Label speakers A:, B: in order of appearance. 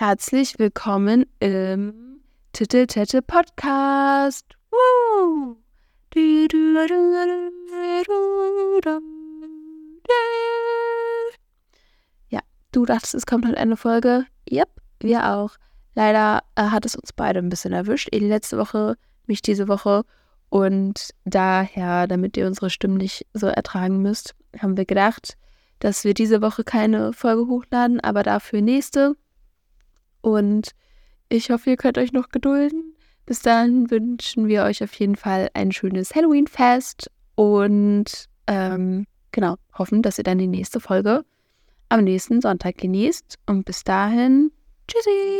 A: Herzlich willkommen im Titeltette Podcast. Woo! Ja, du dachtest, es kommt halt eine Folge. Yep, wir auch. Leider äh, hat es uns beide ein bisschen erwischt. Eli letzte Woche, mich diese Woche. Und daher, damit ihr unsere Stimmen nicht so ertragen müsst, haben wir gedacht, dass wir diese Woche keine Folge hochladen, aber dafür nächste. Und ich hoffe, ihr könnt euch noch gedulden. Bis dahin wünschen wir euch auf jeden Fall ein schönes Halloween-Fest und ähm, genau, hoffen, dass ihr dann die nächste Folge am nächsten Sonntag genießt. Und bis dahin, tschüssi!